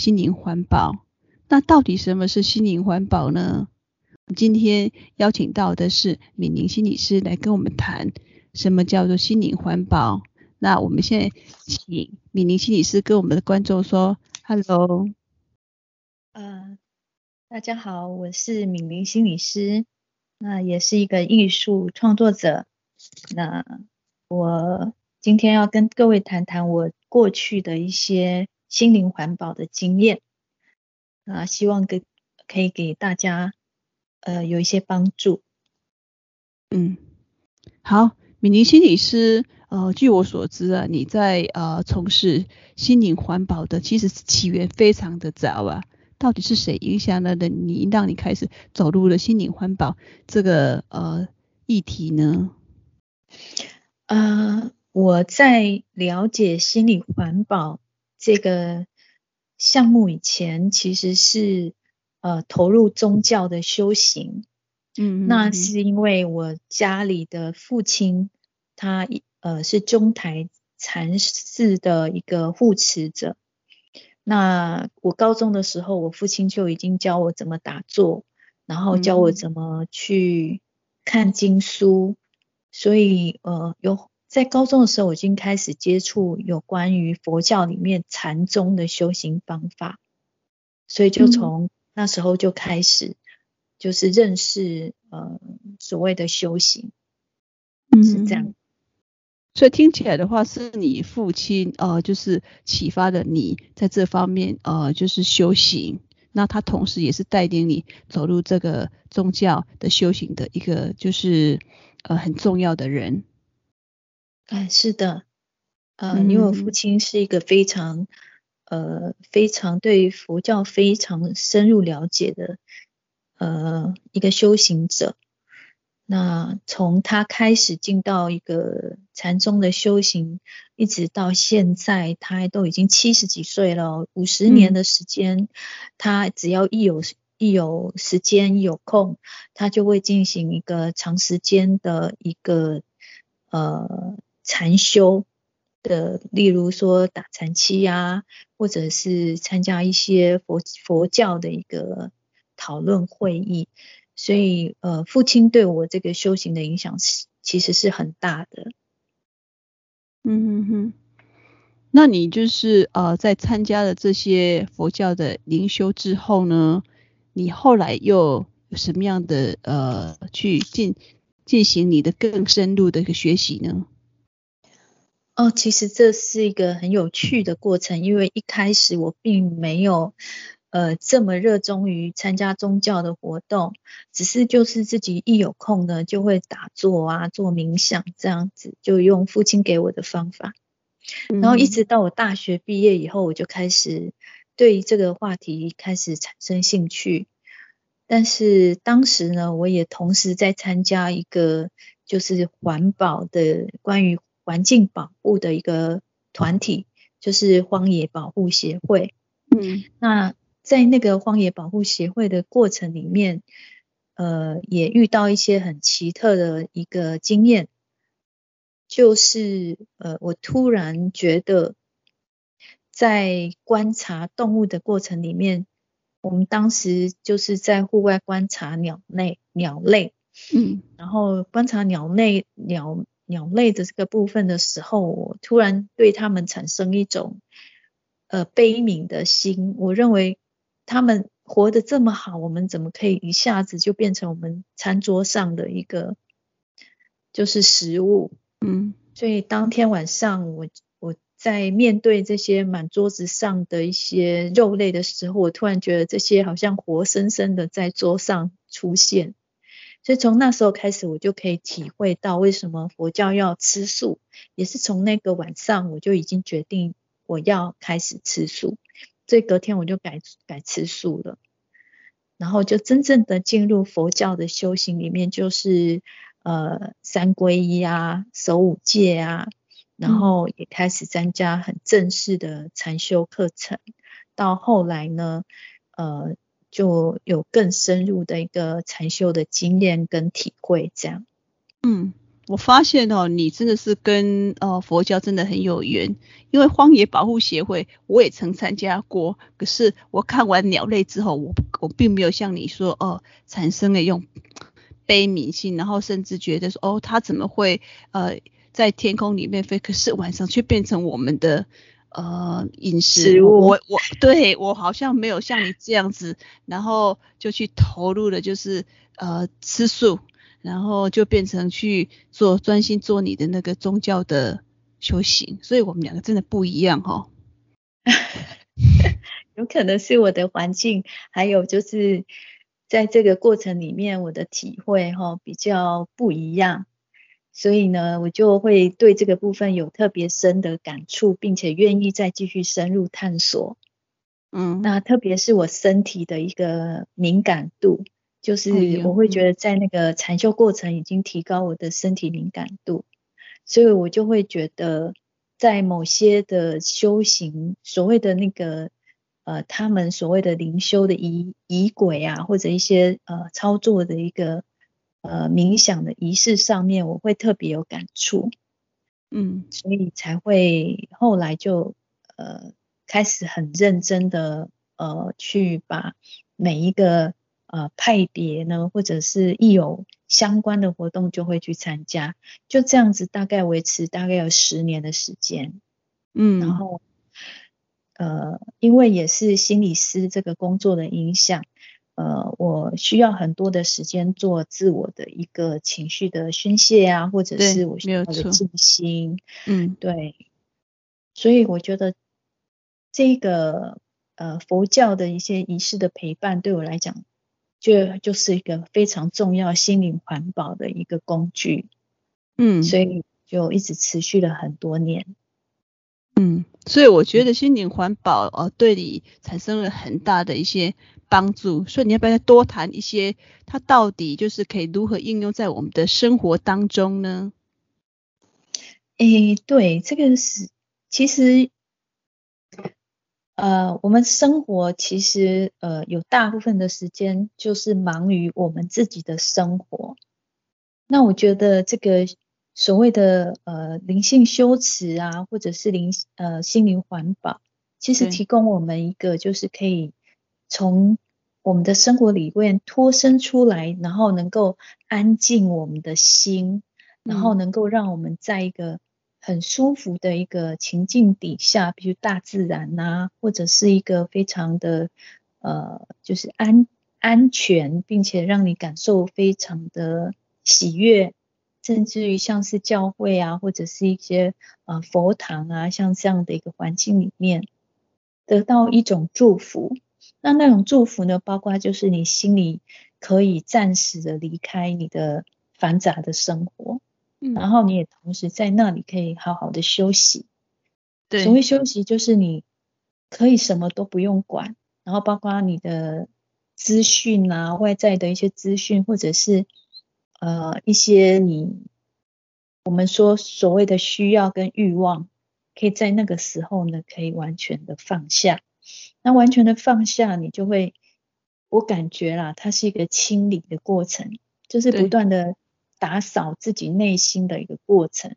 心灵环保。那到底什么是心灵环保呢？今天邀请到的是敏玲心理师来跟我们谈什么叫做心灵环保。那我们现在请敏玲心理师跟我们的观众说：“Hello，呃，大家好，我是敏玲心理师，那也是一个艺术创作者。那我今天要跟各位谈谈我过去的一些心灵环保的经验，啊，希望给可以给大家呃有一些帮助。嗯，好，敏玲心理师。”呃，据我所知啊，你在呃从事心灵环保的，其实起源非常的早啊。到底是谁影响了的你，让你开始走入了心灵环保这个呃议题呢？呃，我在了解心理环保这个项目以前，其实是呃投入宗教的修行。嗯，嗯，嗯，那是因为我家里的父亲他。呃，是中台禅寺的一个护持者。那我高中的时候，我父亲就已经教我怎么打坐，然后教我怎么去看经书。嗯、所以，呃，有在高中的时候，我已经开始接触有关于佛教里面禅宗的修行方法。所以，就从那时候就开始，就是认识呃所谓的修行，是这样。所以听起来的话，是你父亲呃，就是启发了你在这方面呃，就是修行。那他同时也是带领你走入这个宗教的修行的一个，就是呃很重要的人。哎，是的，呃，因为我父亲是一个非常呃非常对佛教非常深入了解的呃一个修行者。那从他开始进到一个禅宗的修行，一直到现在，他都已经七十几岁了，五十年的时间，嗯、他只要一有一有时间有空，他就会进行一个长时间的一个呃禅修的，例如说打禅七啊，或者是参加一些佛佛教的一个讨论会议。所以，呃，父亲对我这个修行的影响是，其实是很大的。嗯哼哼，那你就是呃，在参加了这些佛教的灵修之后呢，你后来又有什么样的呃，去进进行你的更深入的一个学习呢？哦，其实这是一个很有趣的过程，因为一开始我并没有。呃，这么热衷于参加宗教的活动，只是就是自己一有空呢，就会打坐啊，做冥想这样子，就用父亲给我的方法。然后一直到我大学毕业以后，我就开始对这个话题开始产生兴趣。但是当时呢，我也同时在参加一个就是环保的关于环境保护的一个团体，就是荒野保护协会。嗯，那。在那个荒野保护协会的过程里面，呃，也遇到一些很奇特的一个经验，就是呃，我突然觉得，在观察动物的过程里面，我们当时就是在户外观察鸟类，鸟类，嗯，然后观察鸟类，鸟鸟类的这个部分的时候，我突然对他们产生一种呃悲悯的心，我认为。他们活得这么好，我们怎么可以一下子就变成我们餐桌上的一个就是食物？嗯，所以当天晚上我我在面对这些满桌子上的一些肉类的时候，我突然觉得这些好像活生生的在桌上出现。所以从那时候开始，我就可以体会到为什么佛教要吃素，也是从那个晚上我就已经决定我要开始吃素。所以隔天我就改改吃素了，然后就真正的进入佛教的修行里面，就是呃三皈依啊，守五戒啊，然后也开始参加很正式的禅修课程。到后来呢，呃，就有更深入的一个禅修的经验跟体会，这样。嗯，我发现哦，你真的是跟呃佛教真的很有缘，因为荒野保护协会我也曾参加过，可是我看完鸟类之后，我我并没有像你说哦，产生了用悲悯心，然后甚至觉得说哦，它怎么会呃在天空里面飞，可是晚上却变成我们的呃饮食，我我对我好像没有像你这样子，然后就去投入了，就是呃吃素。然后就变成去做专心做你的那个宗教的修行，所以我们两个真的不一样哈、哦。有可能是我的环境，还有就是在这个过程里面我的体会哈、哦、比较不一样，所以呢我就会对这个部分有特别深的感触，并且愿意再继续深入探索。嗯，那特别是我身体的一个敏感度。就是我会觉得在那个禅修过程已经提高我的身体敏感度，所以我就会觉得在某些的修行，所谓的那个呃，他们所谓的灵修的仪仪轨啊，或者一些呃操作的一个呃冥想的仪式上面，我会特别有感触，嗯，所以才会后来就呃开始很认真的呃去把每一个。呃，派别呢，或者是一有相关的活动就会去参加，就这样子大概维持大概有十年的时间，嗯，然后呃，因为也是心理师这个工作的影响，呃，我需要很多的时间做自我的一个情绪的宣泄啊，或者是我需要的静心，嗯，对，所以我觉得这个呃佛教的一些仪式的陪伴对我来讲。就就是一个非常重要心灵环保的一个工具，嗯，所以就一直持续了很多年，嗯，所以我觉得心灵环保呃对你产生了很大的一些帮助，所以你要不要再多谈一些，它到底就是可以如何应用在我们的生活当中呢？诶，对，这个是其实。呃，我们生活其实呃有大部分的时间就是忙于我们自己的生活。那我觉得这个所谓的呃灵性修持啊，或者是灵呃心灵环保，其实提供我们一个就是可以从我们的生活里面脱身出来，然后能够安静我们的心，然后能够让我们在一个。很舒服的一个情境底下，比如大自然呐、啊，或者是一个非常的呃，就是安安全，并且让你感受非常的喜悦，甚至于像是教会啊，或者是一些呃佛堂啊，像这样的一个环境里面，得到一种祝福。那那种祝福呢，包括就是你心里可以暂时的离开你的繁杂的生活。然后你也同时在那里可以好好的休息。对，所谓休息就是你可以什么都不用管，然后包括你的资讯啊，外在的一些资讯，或者是呃一些你我们说所谓的需要跟欲望，可以在那个时候呢，可以完全的放下。那完全的放下，你就会，我感觉啦，它是一个清理的过程，就是不断的。打扫自己内心的一个过程，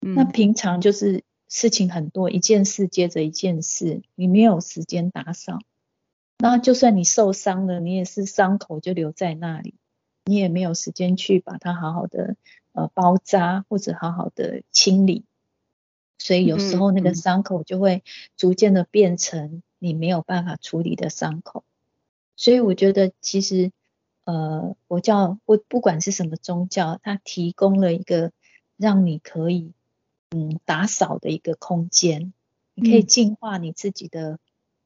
嗯，那平常就是事情很多，一件事接着一件事，你没有时间打扫。那就算你受伤了，你也是伤口就留在那里，你也没有时间去把它好好的呃包扎或者好好的清理。所以有时候那个伤口就会逐渐的变成你没有办法处理的伤口。所以我觉得其实。呃，佛教不不管是什么宗教，它提供了一个让你可以嗯打扫的一个空间，你可以净化你自己的、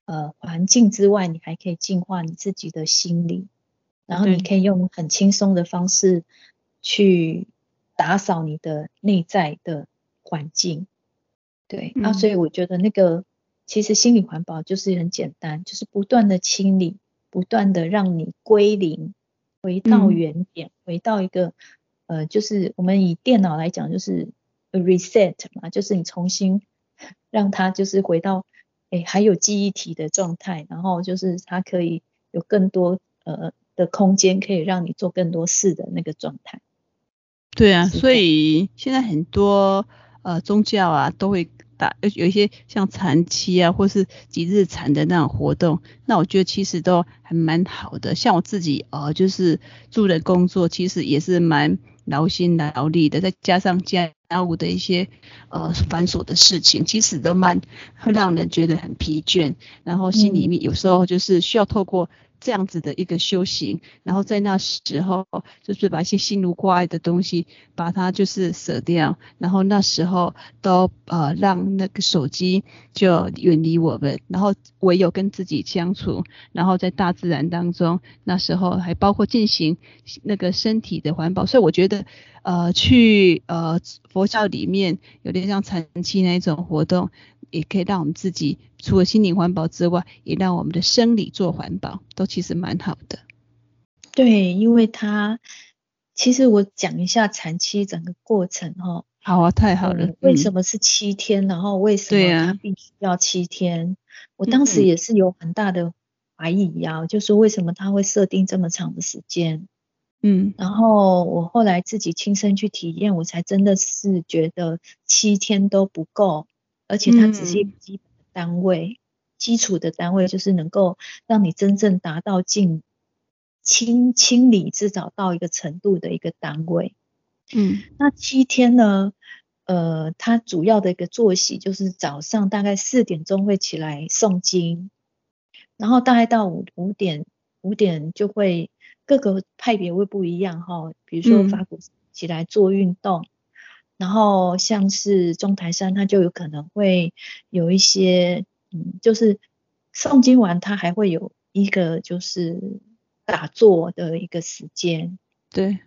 嗯、呃环境之外，你还可以净化你自己的心理，然后你可以用很轻松的方式去打扫你的内在的环境。对，那、嗯啊、所以我觉得那个其实心理环保就是很简单，就是不断的清理，不断的让你归零。回到原点，嗯、回到一个呃，就是我们以电脑来讲，就是 reset 嘛，就是你重新让它就是回到诶还有记忆体的状态，然后就是它可以有更多呃的空间，可以让你做更多事的那个状态。对啊，所以现在很多呃宗教啊都会打有有一些像长期啊，或是几日产的那种活动，那我觉得其实都还蛮好的。像我自己呃就是做的工作，其实也是蛮劳心劳力的，再加上家务的一些呃繁琐的事情，其实都蛮会让人觉得很疲倦，然后心里面有时候就是需要透过。这样子的一个修行，然后在那时候就是把一些心如挂碍的东西，把它就是舍掉，然后那时候都呃让那个手机就远离我们，然后唯有跟自己相处，然后在大自然当中，那时候还包括进行那个身体的环保，所以我觉得呃去呃佛教里面有点像禅七那一种活动。也可以让我们自己除了心灵环保之外，也让我们的生理做环保，都其实蛮好的。对，因为它其实我讲一下禅期整个过程哈。好啊，太好了。为什么是七天？嗯、然后为什么它必须要七天？啊、我当时也是有很大的怀疑呀、啊，嗯、就是为什么他会设定这么长的时间？嗯，然后我后来自己亲身去体验，我才真的是觉得七天都不够。而且它只是一个基本的单位，嗯、基础的单位就是能够让你真正达到净清清理至少到一个程度的一个单位。嗯，那七天呢？呃，它主要的一个作息就是早上大概四点钟会起来诵经，然后大概到五五点五点就会各个派别会不一样哈，比如说法鼓起来做运动。嗯然后像是中台山，它就有可能会有一些，嗯，就是诵经完，它还会有一个就是打坐的一个时间。对。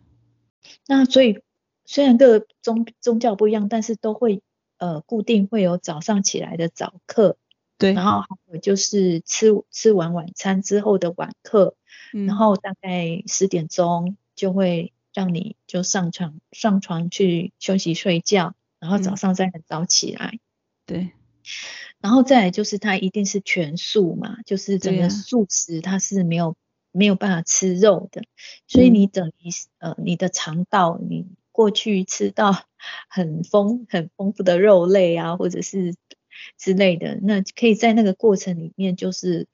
那所以虽然各个宗宗教不一样，但是都会呃固定会有早上起来的早课。对。然后还有就是吃吃完晚餐之后的晚课，嗯、然后大概十点钟就会。让你就上床上床去休息睡觉，然后早上再很早起来。嗯、对，然后再来就是它一定是全素嘛，就是整个素食它是没有、啊、没有办法吃肉的，所以你等于呃你的肠道你过去吃到 很丰很丰富的肉类啊或者是之类的，那可以在那个过程里面就是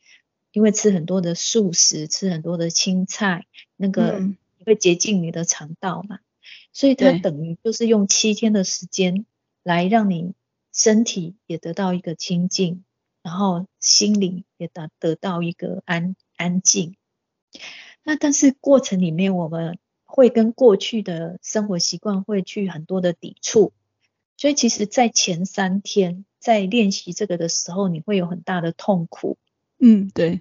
因为吃很多的素食，吃很多的青菜那个。嗯会洁净你的肠道嘛，所以它等于就是用七天的时间来让你身体也得到一个清净，然后心灵也得得到一个安安静。那但是过程里面我们会跟过去的生活习惯会去很多的抵触，所以其实在前三天在练习这个的时候，你会有很大的痛苦。嗯，对。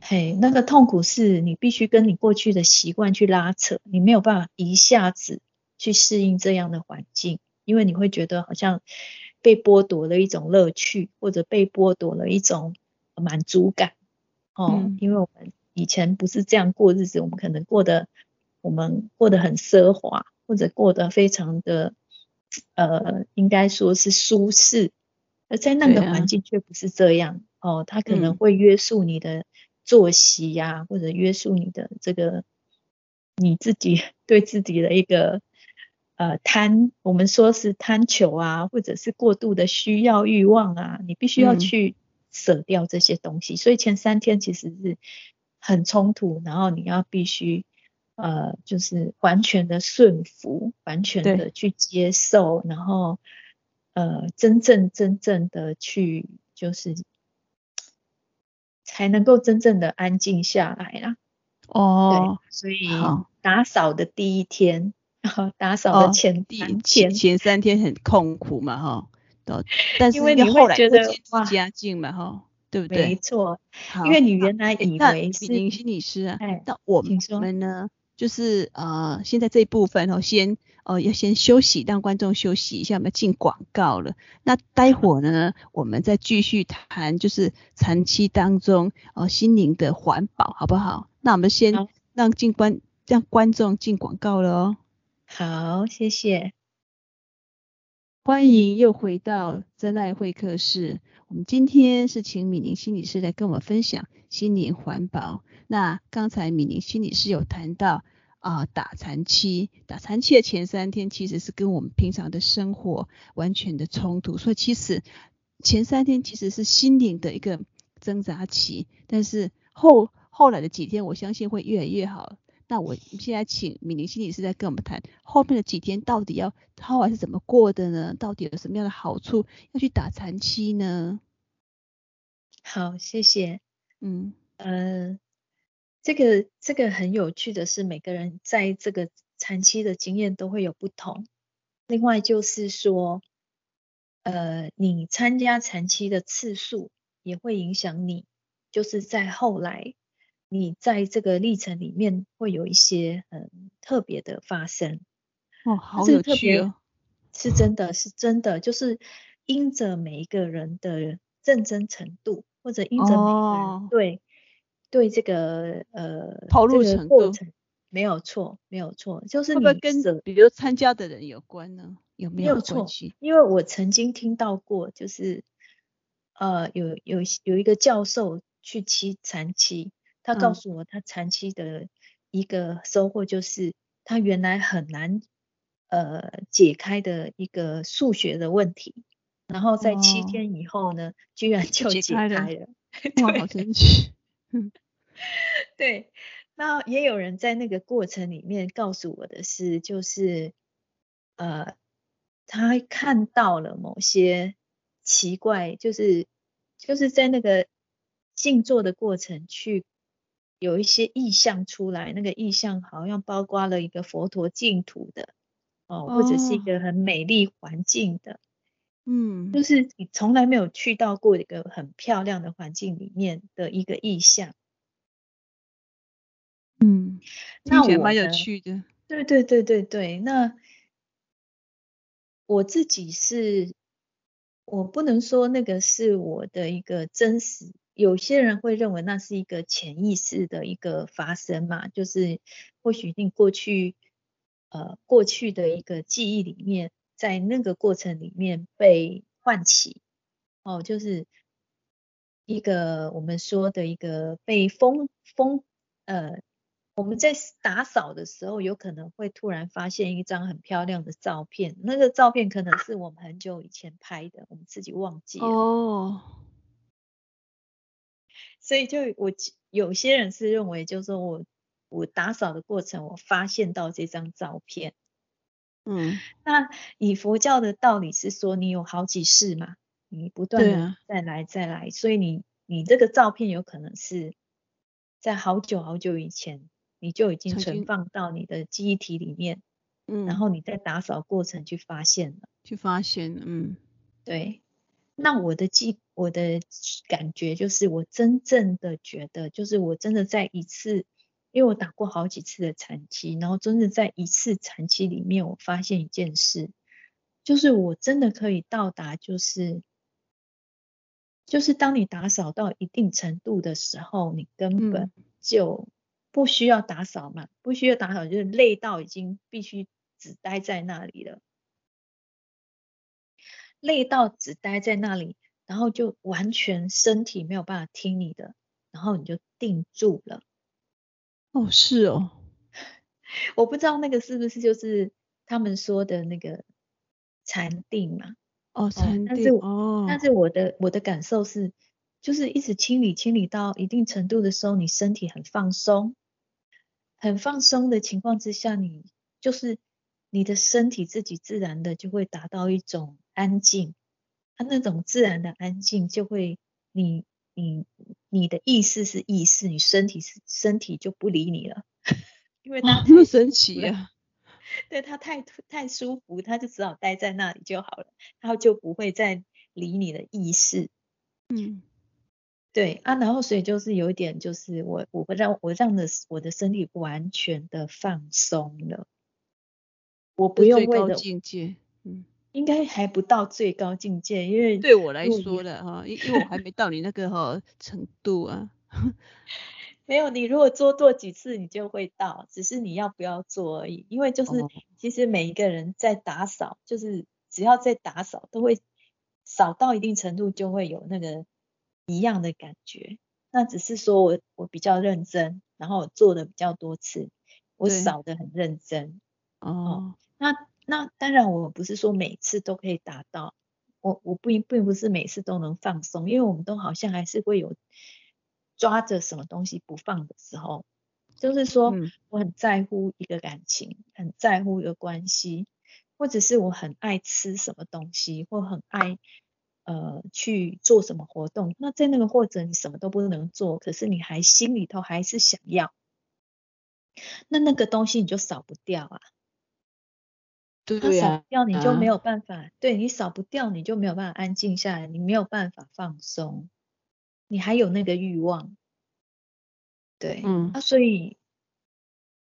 嘿，那个痛苦是你必须跟你过去的习惯去拉扯，你没有办法一下子去适应这样的环境，因为你会觉得好像被剥夺了一种乐趣，或者被剥夺了一种满足感。哦，嗯、因为我们以前不是这样过日子，我们可能过得我们过得很奢华，或者过得非常的呃，应该说是舒适，而在那个环境却不是这样。啊、哦，它可能会约束你的。作息呀、啊，或者约束你的这个你自己 对自己的一个呃贪，我们说是贪求啊，或者是过度的需要欲望啊，你必须要去舍掉这些东西。嗯、所以前三天其实是很冲突，然后你要必须呃就是完全的顺服，完全的去接受，然后呃真正真正的去就是。才能够真正的安静下来啦。哦，所以打扫的第一天，好打扫的前三天，哦、前三天很痛苦嘛，哈，但是因为你后来觉得家境嘛，哈，对不对？没错，因为你原来以为是明心理师啊，那我们呢？就是呃，现在这一部分哦，先呃要先休息，让观众休息一下，我们要进广告了。那待会儿呢，我们再继续谈，就是长期当中呃心灵的环保，好不好？那我们先让进观让观众进广告了哦。好，谢谢。欢迎又回到真爱会客室。我们今天是请米宁心理师来跟我们分享心灵环保。那刚才米宁心理师有谈到，啊、呃、打禅期，打禅期的前三天其实是跟我们平常的生活完全的冲突，所以其实前三天其实是心灵的一个挣扎期，但是后后来的几天，我相信会越来越好。那我现在请米玲心理师再跟我们谈后面的几天到底要后来是怎么过的呢？到底有什么样的好处要去打残期呢？好，谢谢。嗯，呃，这个这个很有趣的是，每个人在这个长期的经验都会有不同。另外就是说，呃，你参加长期的次数也会影响你，就是在后来。你在这个历程里面会有一些很特别的发生哦，好有趣哦，是真的是真的，就是因着每一个人的认真程度，或者因着每一个人、哦、对这个呃投入程度，这个、没有错，没有错，就是你会不会跟比如参加的人有关呢？有没有关系？因为我曾经听到过，就是呃有有有一个教授去七禅期。他告诉我，他禅期的一个收获就是，他原来很难呃解开的一个数学的问题，然后在七天以后呢，哦、居然 就解。开了哇，好 神奇！对，那也有人在那个过程里面告诉我的是，就是呃，他看到了某些奇怪，就是就是在那个静坐的过程去。有一些意象出来，那个意象好像包括了一个佛陀净土的哦，或者是一个很美丽环境的，嗯，就是你从来没有去到过一个很漂亮的环境里面的一个意象，嗯，那我蛮有趣的，对对对对对，那我自己是，我不能说那个是我的一个真实。有些人会认为那是一个潜意识的一个发生嘛，就是或许你过去呃过去的一个记忆里面，在那个过程里面被唤起，哦，就是一个我们说的一个被封封呃，我们在打扫的时候，有可能会突然发现一张很漂亮的照片，那个照片可能是我们很久以前拍的，我们自己忘记了。哦。所以就我有些人是认为，就是说我我打扫的过程，我发现到这张照片，嗯，那以佛教的道理是说，你有好几世嘛，你不断的再来再来，所以你你这个照片有可能是在好久好久以前，你就已经存放到你的记忆体里面，嗯，然后你在打扫过程去发现了，去发现，嗯，对。那我的记，我的感觉就是，我真正的觉得，就是我真的在一次，因为我打过好几次的禅期，然后真的在一次禅期里面，我发现一件事，就是我真的可以到达，就是，就是当你打扫到一定程度的时候，你根本就不需要打扫嘛，不需要打扫，就是累到已经必须只待在那里了。累到只待在那里，然后就完全身体没有办法听你的，然后你就定住了。哦，是哦，我不知道那个是不是就是他们说的那个禅定嘛？哦，禅定。但是哦，但是我的我的感受是，就是一直清理清理到一定程度的时候，你身体很放松，很放松的情况之下，你就是你的身体自己自然的就会达到一种。安静，它那种自然的安静，就会你你你的意识是意识，你身体是身体就不理你了，因为它太神奇啊，对，它太太舒服，它就只好待在那里就好了，他就不会再理你的意识。嗯，对啊，然后所以就是有一点，就是我我会让我让的我的身体完全的放松了，我不用为了境界，嗯。应该还不到最高境界，因为对我来说的哈，因因为我还没 到你那个哈程度啊。没有，你如果做多几次，你就会到，只是你要不要做而已。因为就是、哦、其实每一个人在打扫，就是只要在打扫，都会扫到一定程度，就会有那个一样的感觉。那只是说我我比较认真，然后我做的比较多次，我扫得很认真。哦，哦那那当然我不是说每次都可以达到，我我不并不是每次都能放松，因为我们都好像还是会有抓着什么东西不放的时候。就是说，我很在乎一个感情，嗯、很在乎一个关系，或者是我很爱吃什么东西，或很爱呃去做什么活动。那在那个或者你什么都不能做，可是你还心里头还是想要，那那个东西你就扫不掉啊。对呀。扫不掉你就没有办法，啊、对你扫不掉你就没有办法安静下来，你没有办法放松，你还有那个欲望。对，嗯，啊，所以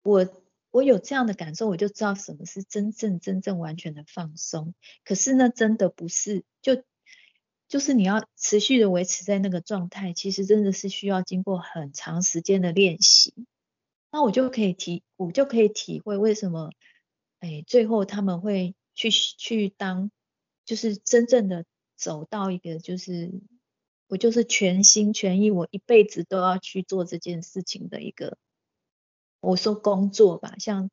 我我有这样的感受，我就知道什么是真正真正完全的放松。可是呢，真的不是，就就是你要持续的维持在那个状态，其实真的是需要经过很长时间的练习。那我就可以体，我就可以体会为什么，哎，最后他们会去去当，就是真正的走到一个就是。我就是全心全意，我一辈子都要去做这件事情的一个，我说工作吧，像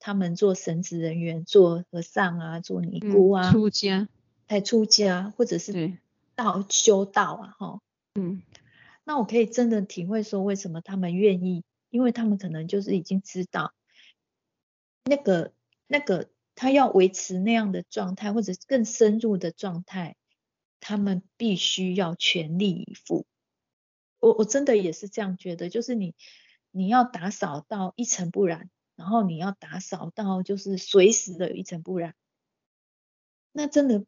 他们做神职人员、做和尚啊、做尼姑啊、嗯、出家，才出家，或者是道修道啊，哈，嗯，那我可以真的体会说，为什么他们愿意，因为他们可能就是已经知道，那个那个他要维持那样的状态，或者更深入的状态。他们必须要全力以赴，我我真的也是这样觉得，就是你你要打扫到一尘不染，然后你要打扫到就是随时的一尘不染，那真的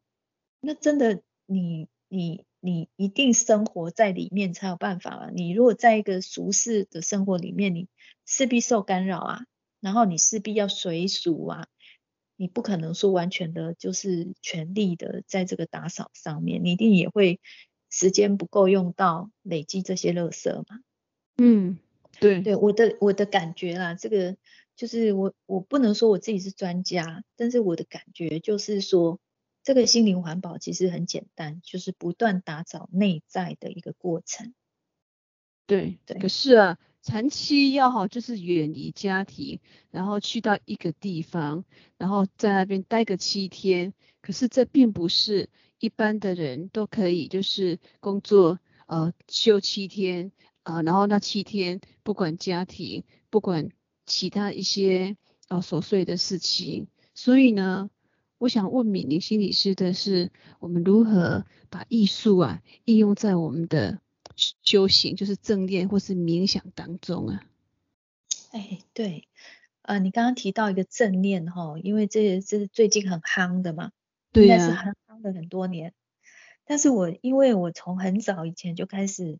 那真的你你你一定生活在里面才有办法啊，你如果在一个俗世的生活里面，你势必受干扰啊，然后你势必要随俗啊。你不可能说完全的，就是全力的在这个打扫上面，你一定也会时间不够用到累积这些垃圾嘛。嗯，对对，我的我的感觉啦，这个就是我我不能说我自己是专家，但是我的感觉就是说，这个心灵环保其实很简单，就是不断打扫内在的一个过程。对对，可是啊。长期要好，就是远离家庭，然后去到一个地方，然后在那边待个七天。可是这并不是一般的人都可以，就是工作呃休七天啊、呃，然后那七天不管家庭，不管其他一些呃琐碎的事情。所以呢，我想问敏玲心理师的是，我们如何把艺术啊应用在我们的。修行就是正念或是冥想当中啊，哎，对，呃，你刚刚提到一个正念哈，因为这这是最近很夯的嘛，对啊，是很夯的很多年。但是我因为我从很早以前就开始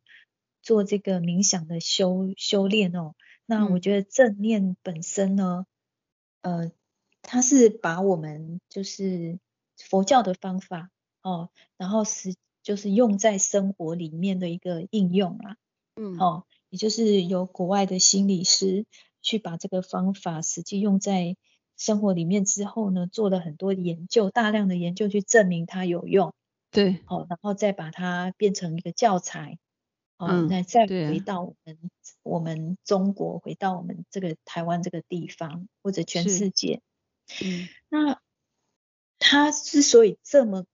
做这个冥想的修修炼哦，那我觉得正念本身呢，嗯、呃，它是把我们就是佛教的方法哦，然后是。就是用在生活里面的一个应用啦，嗯，哦，也就是由国外的心理师去把这个方法实际用在生活里面之后呢，做了很多研究，大量的研究去证明它有用，对，哦，然后再把它变成一个教材，哦，那、嗯、再回到我们、啊、我们中国，回到我们这个台湾这个地方或者全世界，嗯，那他之所以这么。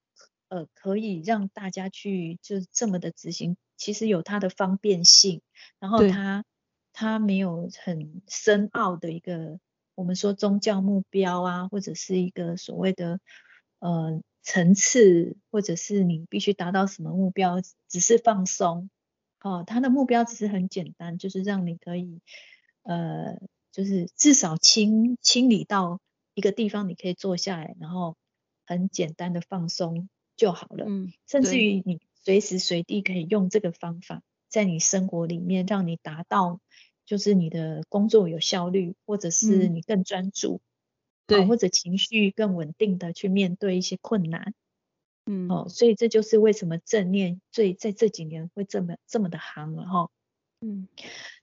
呃，可以让大家去就这么的执行，其实有它的方便性，然后它它没有很深奥的一个我们说宗教目标啊，或者是一个所谓的呃层次，或者是你必须达到什么目标，只是放松哦，它的目标只是很简单，就是让你可以呃，就是至少清清理到一个地方，你可以坐下来，然后很简单的放松。就好了，嗯，甚至于你随时随地可以用这个方法，在你生活里面让你达到，就是你的工作有效率，或者是你更专注，对、嗯，或者情绪更稳定的去面对一些困难，嗯，哦，所以这就是为什么正念最在这几年会这么这么的夯了哈，嗯，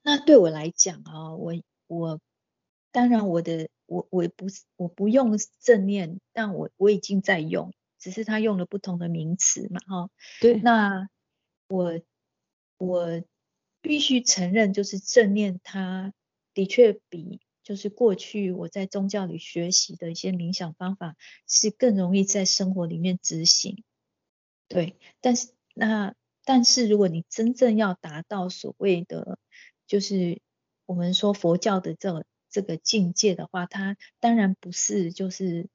那对我来讲啊，我我当然我的我我不是我不用正念，但我我已经在用。只是他用了不同的名词嘛，哈，对。那我我必须承认，就是正念，它的确比就是过去我在宗教里学习的一些冥想方法，是更容易在生活里面执行。对，但是那但是如果你真正要达到所谓的，就是我们说佛教的这个这个境界的话，它当然不是就是，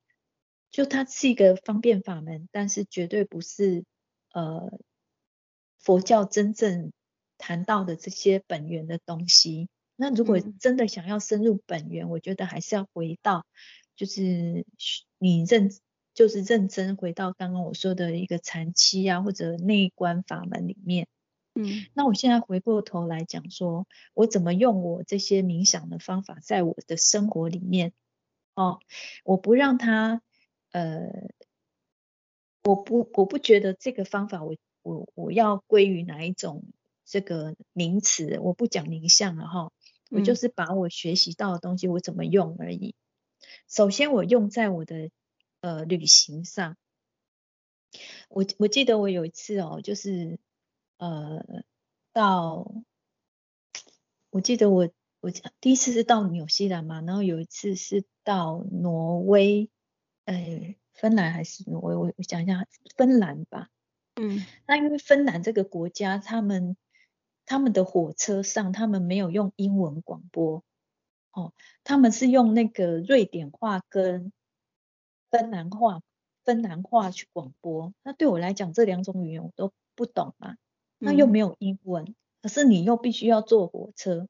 就它是一个方便法门，但是绝对不是呃佛教真正谈到的这些本源的东西。那如果真的想要深入本源，嗯、我觉得还是要回到，就是你认，就是认真回到刚刚我说的一个禅期啊，或者内观法门里面。嗯，那我现在回过头来讲说，我怎么用我这些冥想的方法在我的生活里面。哦，我不让他，呃，我不，我不觉得这个方法我，我我我要归于哪一种这个名词，我不讲名相了哈。我就是把我学习到的东西，我怎么用而已。首先，我用在我的呃旅行上。我我记得我有一次哦，就是呃到，我记得我我第一次是到纽西兰嘛，然后有一次是到挪威，呃芬兰还是挪威？我我想一下，芬兰吧。嗯。那因为芬兰这个国家，他们。他们的火车上，他们没有用英文广播，哦，他们是用那个瑞典话跟芬兰话、芬兰话去广播。那对我来讲，这两种语言我都不懂嘛，那又没有英文，嗯、可是你又必须要坐火车，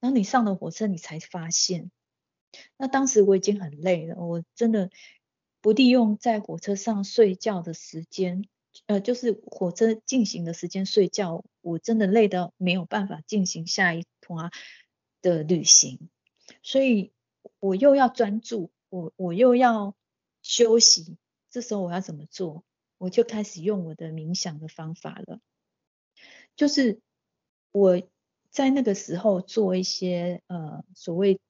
然后你上了火车，你才发现，那当时我已经很累了，我真的不利用在火车上睡觉的时间。呃，就是火车进行的时间睡觉，我真的累到没有办法进行下一趟的旅行，所以我又要专注，我我又要休息，这时候我要怎么做？我就开始用我的冥想的方法了，就是我在那个时候做一些呃所谓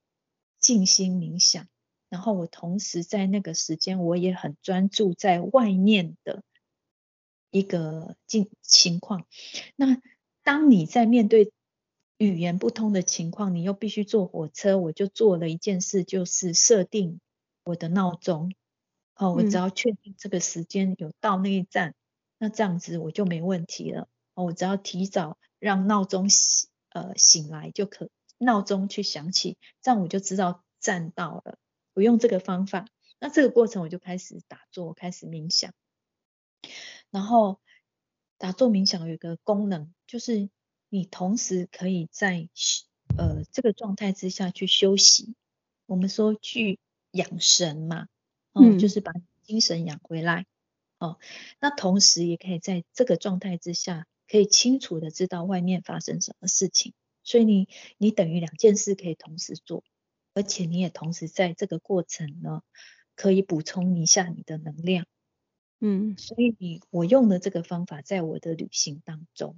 静心冥想，然后我同时在那个时间我也很专注在外面的。一个境情况，那当你在面对语言不通的情况，你又必须坐火车，我就做了一件事，就是设定我的闹钟。哦，我只要确定这个时间有到那一站，嗯、那这样子我就没问题了。哦，我只要提早让闹钟醒呃醒来就可，闹钟去响起，这样我就知道站到了。我用这个方法，那这个过程我就开始打坐，开始冥想。然后打坐冥想有一个功能，就是你同时可以在呃这个状态之下去休息。我们说去养神嘛，哦、嗯，就是把精神养回来。哦，那同时也可以在这个状态之下，可以清楚的知道外面发生什么事情。所以你你等于两件事可以同时做，而且你也同时在这个过程呢，可以补充一下你的能量。嗯，所以你我用的这个方法，在我的旅行当中，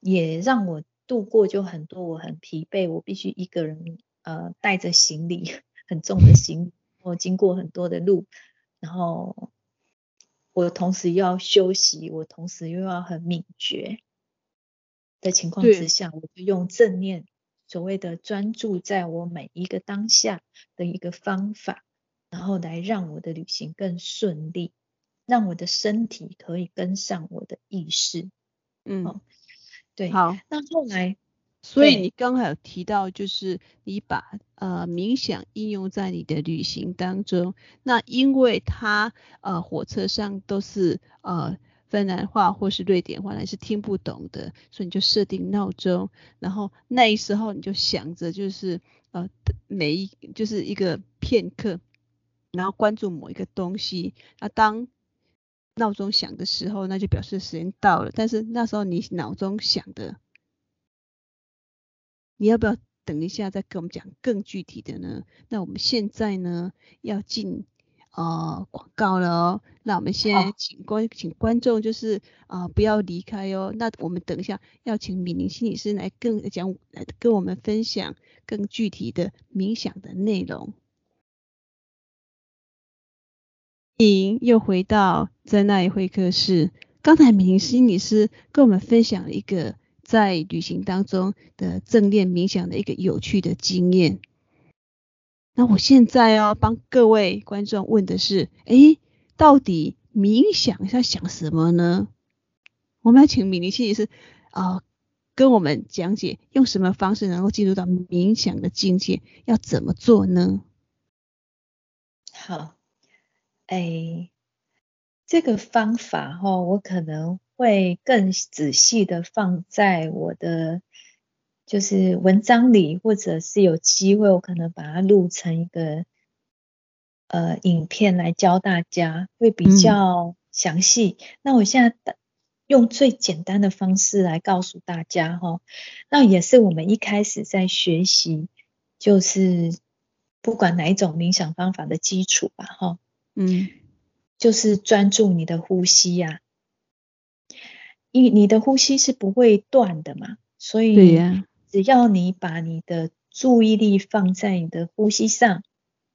也让我度过就很多我很疲惫，我必须一个人呃带着行李很重的行李，我经过很多的路，然后我同时又要休息，我同时又要很敏觉的情况之下，我就用正念，所谓的专注在我每一个当下的一个方法，然后来让我的旅行更顺利。让我的身体可以跟上我的意识，嗯，哦、对，好。那后来，所以你刚才有提到，就是你把呃冥想应用在你的旅行当中。那因为它呃火车上都是呃芬兰话或是瑞典话，还是听不懂的，所以你就设定闹钟，然后那时候你就想着就是呃每一就是一个片刻，然后关注某一个东西。那当闹钟响的时候，那就表示时间到了。但是那时候你脑中想的，你要不要等一下再跟我们讲更具体的呢？那我们现在呢要进呃广告了哦。那我们先请观、哦、请观众就是啊、呃、不要离开哦。那我们等一下要请敏玲心理师来更讲来跟我们分享更具体的冥想的内容。又回到在那一会客室。刚才敏玲心理师跟我们分享了一个在旅行当中的正念冥想的一个有趣的经验。那我现在要帮各位观众问的是，诶，到底冥想要想什么呢？我们要请米尼心理师啊、跟我们讲解用什么方式能够进入到冥想的境界，要怎么做呢？好，诶，这个方法哈、哦，我可能会更仔细的放在我的就是文章里，或者是有机会，我可能把它录成一个呃影片来教大家，会比较详细。嗯、那我现在用最简单的方式来告诉大家哈、哦，那也是我们一开始在学习，就是。不管哪一种冥想方法的基础吧，哈，嗯，就是专注你的呼吸呀、啊，你你的呼吸是不会断的嘛，所以，对呀，只要你把你的注意力放在你的呼吸上，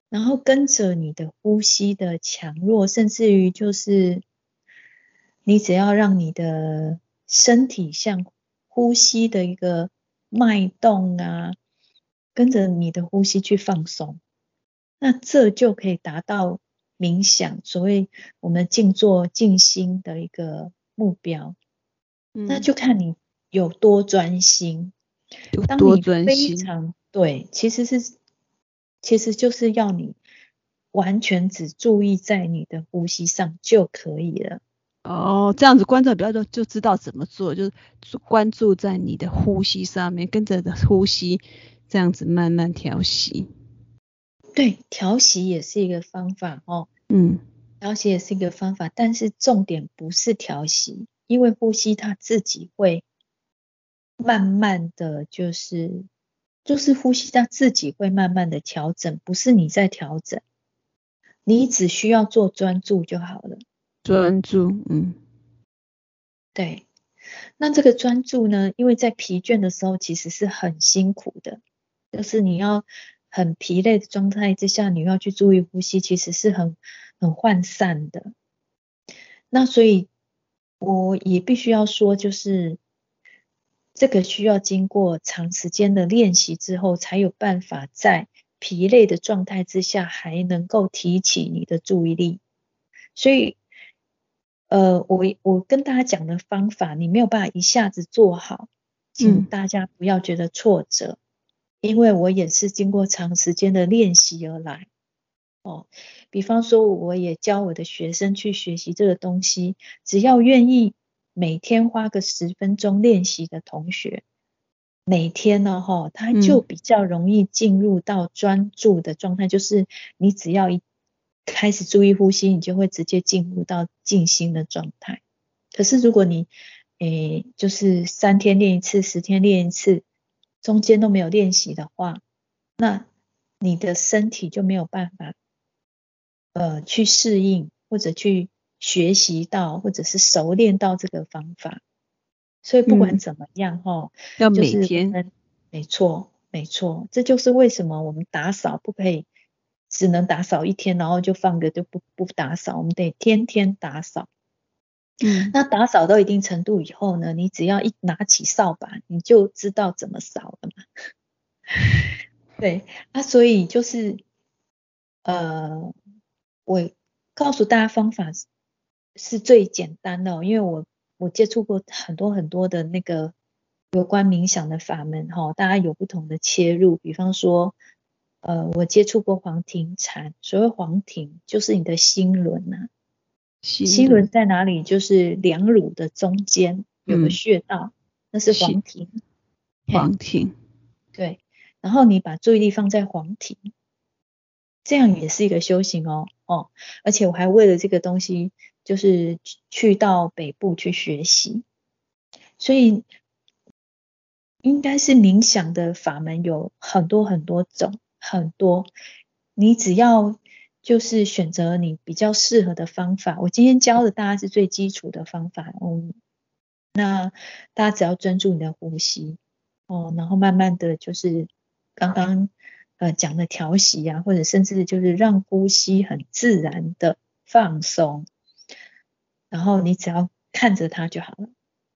然后跟着你的呼吸的强弱，甚至于就是你只要让你的身体像呼吸的一个脉动啊。跟着你的呼吸去放松，那这就可以达到冥想，所谓我们静坐静心的一个目标。嗯，那就看你有多专心。当你非常对，其实是其实就是要你完全只注意在你的呼吸上就可以了。哦，这样子观众比较多就知道怎么做，就是关注在你的呼吸上面，跟着的呼吸。这样子慢慢调息，对，调息也是一个方法哦。嗯，调息也是一个方法，但是重点不是调息，因为呼吸它自己会慢慢的就是就是呼吸它自己会慢慢的调整，不是你在调整，你只需要做专注就好了。专注，嗯，对。那这个专注呢，因为在疲倦的时候其实是很辛苦的。就是你要很疲累的状态之下，你要去注意呼吸，其实是很很涣散的。那所以我也必须要说，就是这个需要经过长时间的练习之后，才有办法在疲累的状态之下，还能够提起你的注意力。所以，呃，我我跟大家讲的方法，你没有办法一下子做好，请大家不要觉得挫折。嗯因为我也是经过长时间的练习而来，哦，比方说我也教我的学生去学习这个东西，只要愿意每天花个十分钟练习的同学，每天呢，哈，他就比较容易进入到专注的状态，嗯、就是你只要一开始注意呼吸，你就会直接进入到静心的状态。可是如果你，诶，就是三天练一次，十天练一次。中间都没有练习的话，那你的身体就没有办法，呃，去适应或者去学习到，或者是熟练到这个方法。所以不管怎么样，哈、嗯，要每天，没错，没错，这就是为什么我们打扫不可以只能打扫一天，然后就放个就不不打扫，我们得天天打扫。嗯，那打扫到一定程度以后呢，你只要一拿起扫把，你就知道怎么扫了嘛。对，啊，所以就是，呃，我告诉大家方法是最简单的哦，因为我我接触过很多很多的那个有关冥想的法门哈，大家有不同的切入，比方说，呃，我接触过黄庭禅，所谓黄庭就是你的心轮呐。心轮在哪里？就是两乳的中间有个穴道，嗯、那是黄庭。黄庭，对。然后你把注意力放在黄庭，这样也是一个修行哦哦。而且我还为了这个东西，就是去到北部去学习。所以应该是冥想的法门有很多很多种，很多。你只要。就是选择你比较适合的方法。我今天教的大家是最基础的方法，哦，那大家只要专注你的呼吸，哦，然后慢慢的就是刚刚呃讲的调息啊，或者甚至就是让呼吸很自然的放松，然后你只要看着它就好了，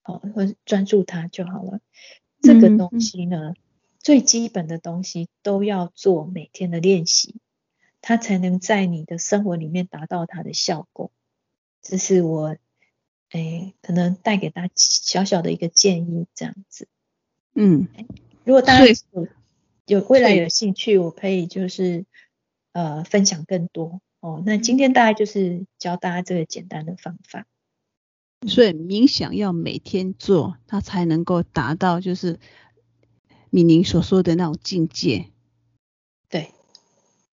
哦，或者专注它就好了。这个东西呢，最基本的东西都要做每天的练习，它才能在你的生活里面达到它的效果。这是我哎，可能带给大家小小的一个建议，这样子。嗯，如果大家有有未来有兴趣，我可以就是呃分享更多哦。那今天大概就是教大家这个简单的方法。所以冥想要每天做，它才能够达到就是敏宁所说的那种境界。对，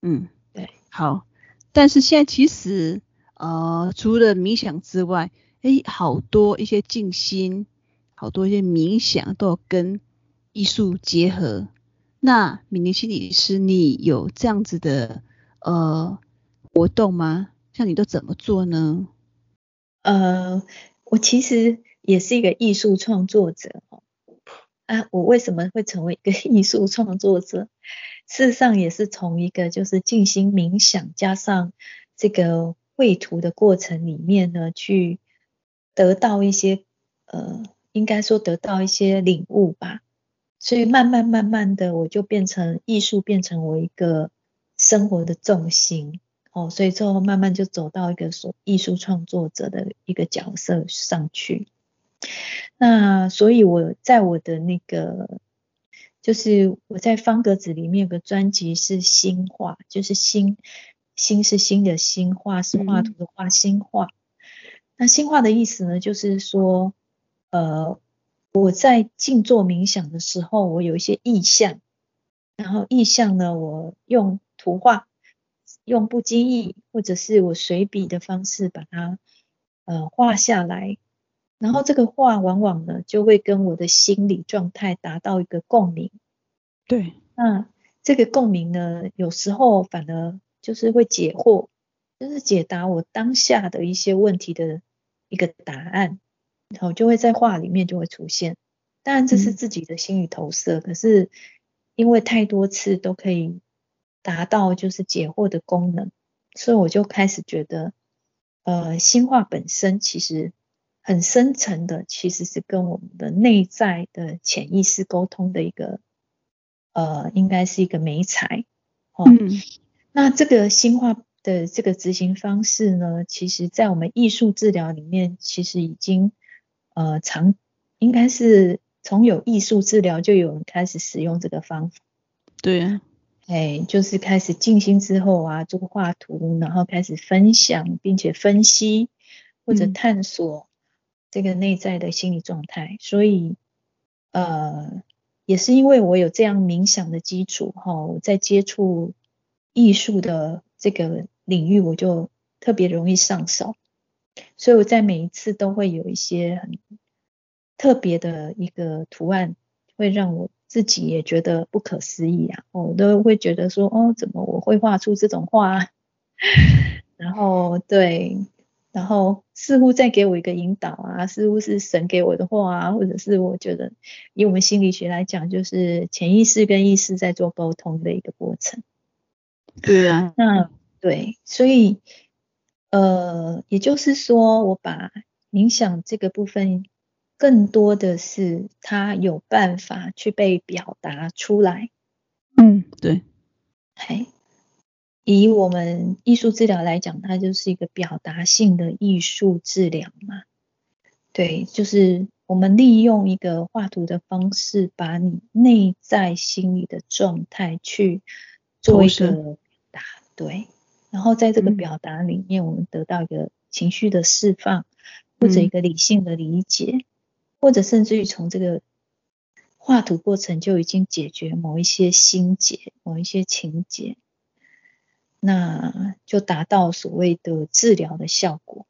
嗯，对，好。但是现在其实呃，除了冥想之外，哎，好多一些静心，好多一些冥想都有跟艺术结合。那米宁心理师，你有这样子的呃活动吗？像你都怎么做呢？呃。我其实也是一个艺术创作者哦，啊，我为什么会成为一个艺术创作者？事实上也是从一个就是静心冥想加上这个绘图的过程里面呢，去得到一些呃，应该说得到一些领悟吧。所以慢慢慢慢的，我就变成艺术，变成我一个生活的重心。哦，所以最后慢慢就走到一个所艺术创作者的一个角色上去。那所以我在我的那个，就是我在方格子里面有个专辑是新画，就是新新是新的新，画是画图的画，新画。那新画的意思呢，就是说，呃，我在静坐冥想的时候，我有一些意象，然后意象呢，我用图画。用不经意或者是我随笔的方式把它呃画下来，然后这个画往往呢就会跟我的心理状态达到一个共鸣。对，那这个共鸣呢，有时候反而就是会解惑，就是解答我当下的一些问题的一个答案，然后就会在画里面就会出现。当然这是自己的心理投射，嗯、可是因为太多次都可以。达到就是解惑的功能，所以我就开始觉得，呃，心化本身其实很深层的，其实是跟我们的内在的潜意识沟通的一个，呃，应该是一个媒材。哦，嗯，那这个心化的这个执行方式呢，其实在我们艺术治疗里面，其实已经呃常，应该是从有艺术治疗就有人开始使用这个方法。对啊。哎，就是开始静心之后啊，做画图，然后开始分享，并且分析或者探索这个内在的心理状态。嗯、所以，呃，也是因为我有这样冥想的基础哈，我在接触艺术的这个领域，我就特别容易上手。所以我在每一次都会有一些很特别的一个图案，会让我。自己也觉得不可思议啊，我都会觉得说，哦，怎么我会画出这种画？然后对，然后似乎在给我一个引导啊，似乎是神给我的话啊，或者是我觉得以我们心理学来讲，就是潜意识跟意识在做沟通的一个过程。对啊，那对，所以呃，也就是说，我把冥想这个部分。更多的是他有办法去被表达出来。嗯，对。嘿，以我们艺术治疗来讲，它就是一个表达性的艺术治疗嘛。对，就是我们利用一个画图的方式，把你内在心理的状态去做一个表达。对，然后在这个表达里面，我们得到一个情绪的释放，或者一个理性的理解。或者甚至于从这个画图过程就已经解决某一些心结、某一些情节，那就达到所谓的治疗的效果。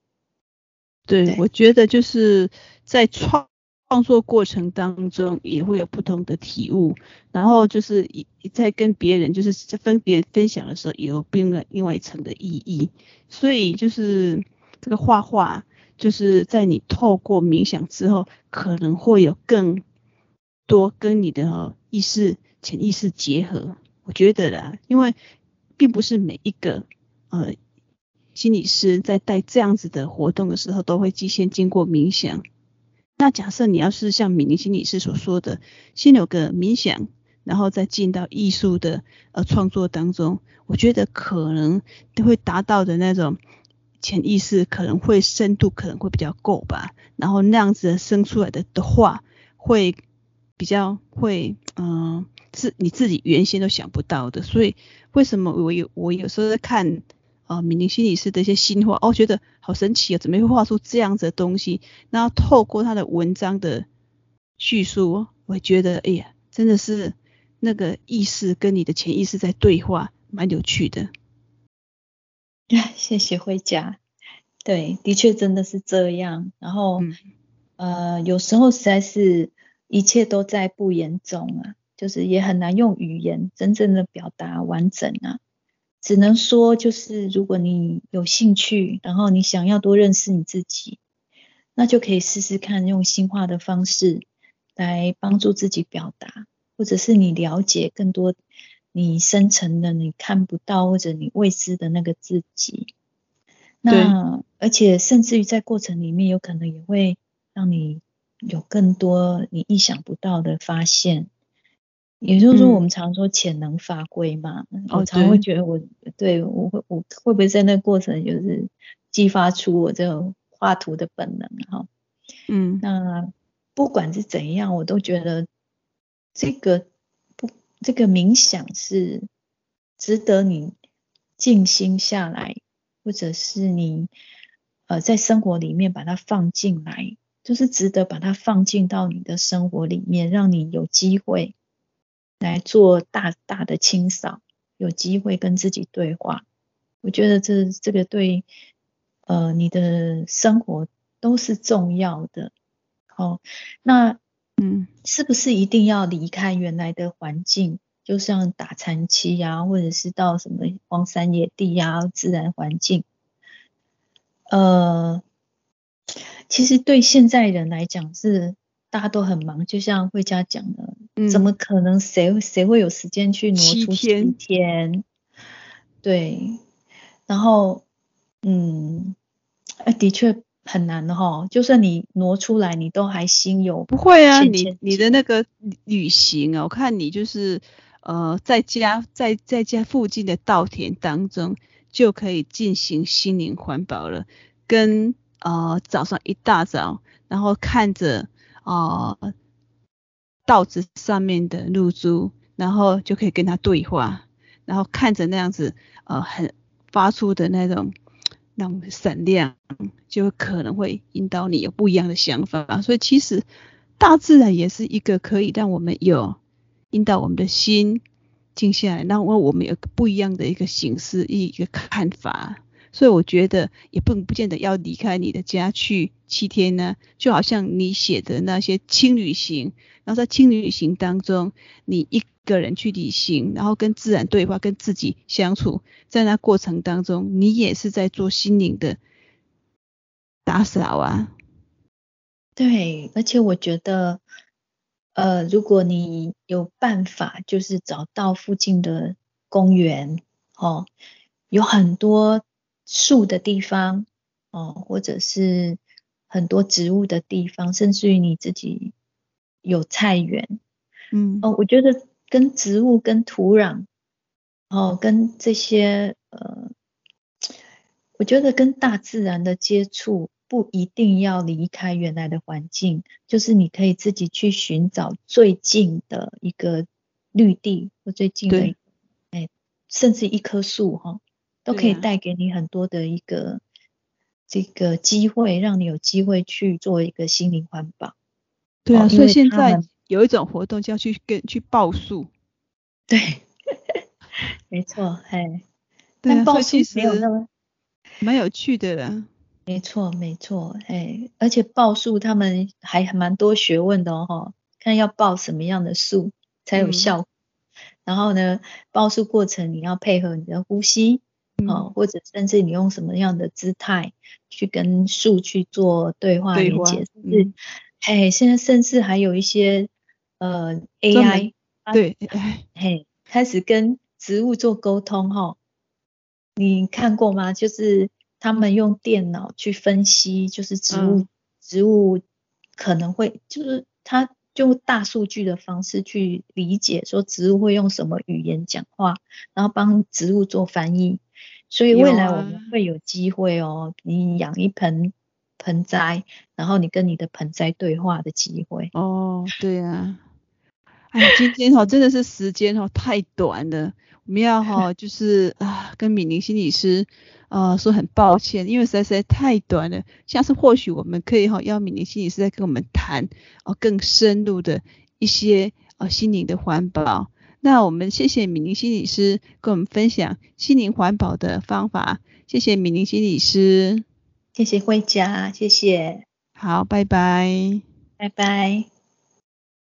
对，对我觉得就是在创创作过程当中也会有不同的体悟，然后就是在跟别人就是在分别分享的时候，也有另外另外一层的意义。所以就是这个画画。就是在你透过冥想之后，可能会有更多跟你的意识、潜意识结合。我觉得啦，因为并不是每一个呃心理师在带这样子的活动的时候，都会先经过冥想。那假设你要是像敏宁心理师所说的，先有个冥想，然后再进到艺术的呃创作当中，我觉得可能都会达到的那种潜意识可能会深度可能会比较够吧，然后那样子生出来的的话会比较会嗯、是你自己原先都想不到的，所以为什么我有我有时候在看啊、呃、敏玲心理师的一些新画，哦觉得好神奇啊，怎么会画出这样子的东西？然后透过他的文章的叙述，我觉得哎呀，真的是。那个意识跟你的潜意识在对话，蛮有趣的。谢谢惠佳。对，的确真的是这样。然后，嗯、呃，有时候实在是一切都在不言中啊，就是也很难用语言真正的表达完整啊。只能说，就是如果你有兴趣，然后你想要多认识你自己，那就可以试试看用心化的方式来帮助自己表达。或者是你了解更多你深层的你看不到或者你未知的那个自己，那而且甚至于在过程里面有可能也会让你有更多你意想不到的发现。也就是说，我们常说潜能发挥嘛，嗯、我常会觉得我对我会我会不会在那个过程就是激发出我这种画图的本能哈？嗯，那不管是怎样，我都觉得。这个不，这个冥想是值得你静心下来，或者是你呃在生活里面把它放进来，就是值得把它放进到你的生活里面，让你有机会来做大大的清扫，有机会跟自己对话。我觉得这这个对呃你的生活都是重要的。好，那。嗯，是不是一定要离开原来的环境？就像打禅期呀，或者是到什么荒山野地呀、啊，自然环境。呃，其实对现在人来讲是大家都很忙，就像惠佳讲的，嗯、怎么可能谁谁会有时间去挪出七天？七天对，然后嗯，的确。很难的哈，就算你挪出来，你都还心有不会啊。你你的那个旅行啊，我看你就是呃，在家在在家附近的稻田当中就可以进行心灵环保了。跟呃早上一大早，然后看着啊、呃、稻子上面的露珠，然后就可以跟他对话，然后看着那样子呃很发出的那种。那种闪亮，就可能会引导你有不一样的想法。所以其实大自然也是一个可以让我们有引导我们的心静下来，让我们有不一样的一个形式，一个看法。所以我觉得也不不见得要离开你的家去七天呢。就好像你写的那些轻旅行，然后在轻旅行当中，你一个人去旅行，然后跟自然对话，跟自己相处，在那过程当中，你也是在做心灵的打扫啊。对，而且我觉得，呃，如果你有办法，就是找到附近的公园，哦，有很多。树的地方，哦，或者是很多植物的地方，甚至于你自己有菜园，嗯，哦，我觉得跟植物、跟土壤，哦，跟这些，呃，我觉得跟大自然的接触不一定要离开原来的环境，就是你可以自己去寻找最近的一个绿地或最近的，哎，甚至一棵树，哈。都可以带给你很多的一个这个机会，让你有机会去做一个心灵环保。对啊，所以现在有一种活动叫去跟去报数。对，没错，嘿。但报数没有那么蛮有趣的啦。没错，没错，哎，而且报数他们还蛮多学问的哦，看要报什么样的数才有效果。嗯、然后呢，报数过程你要配合你的呼吸。哦，或者甚至你用什么样的姿态去跟树去做对话连接，是，嘿，现在甚至还有一些呃 AI，对，嘿，开始跟植物做沟通哈。你看过吗？就是他们用电脑去分析，就是植物，植物可能会，就是它就大数据的方式去理解，说植物会用什么语言讲话，然后帮植物做翻译。所以未来我们会有机会哦，你养一盆盆栽，然后你跟你的盆栽对话的机会。哦，对啊。哎，今天哈真的是时间哈太短了，我们要哈就是啊跟敏玲心理师啊说很抱歉，因为实在实在太短了。下次或许我们可以哈邀敏玲心理师再跟我们谈哦更深入的一些啊心灵的环保。那我们谢谢敏玲心理师跟我们分享心灵环保的方法，谢谢敏玲心理师，谢谢惠佳，谢谢，好，拜拜，拜拜。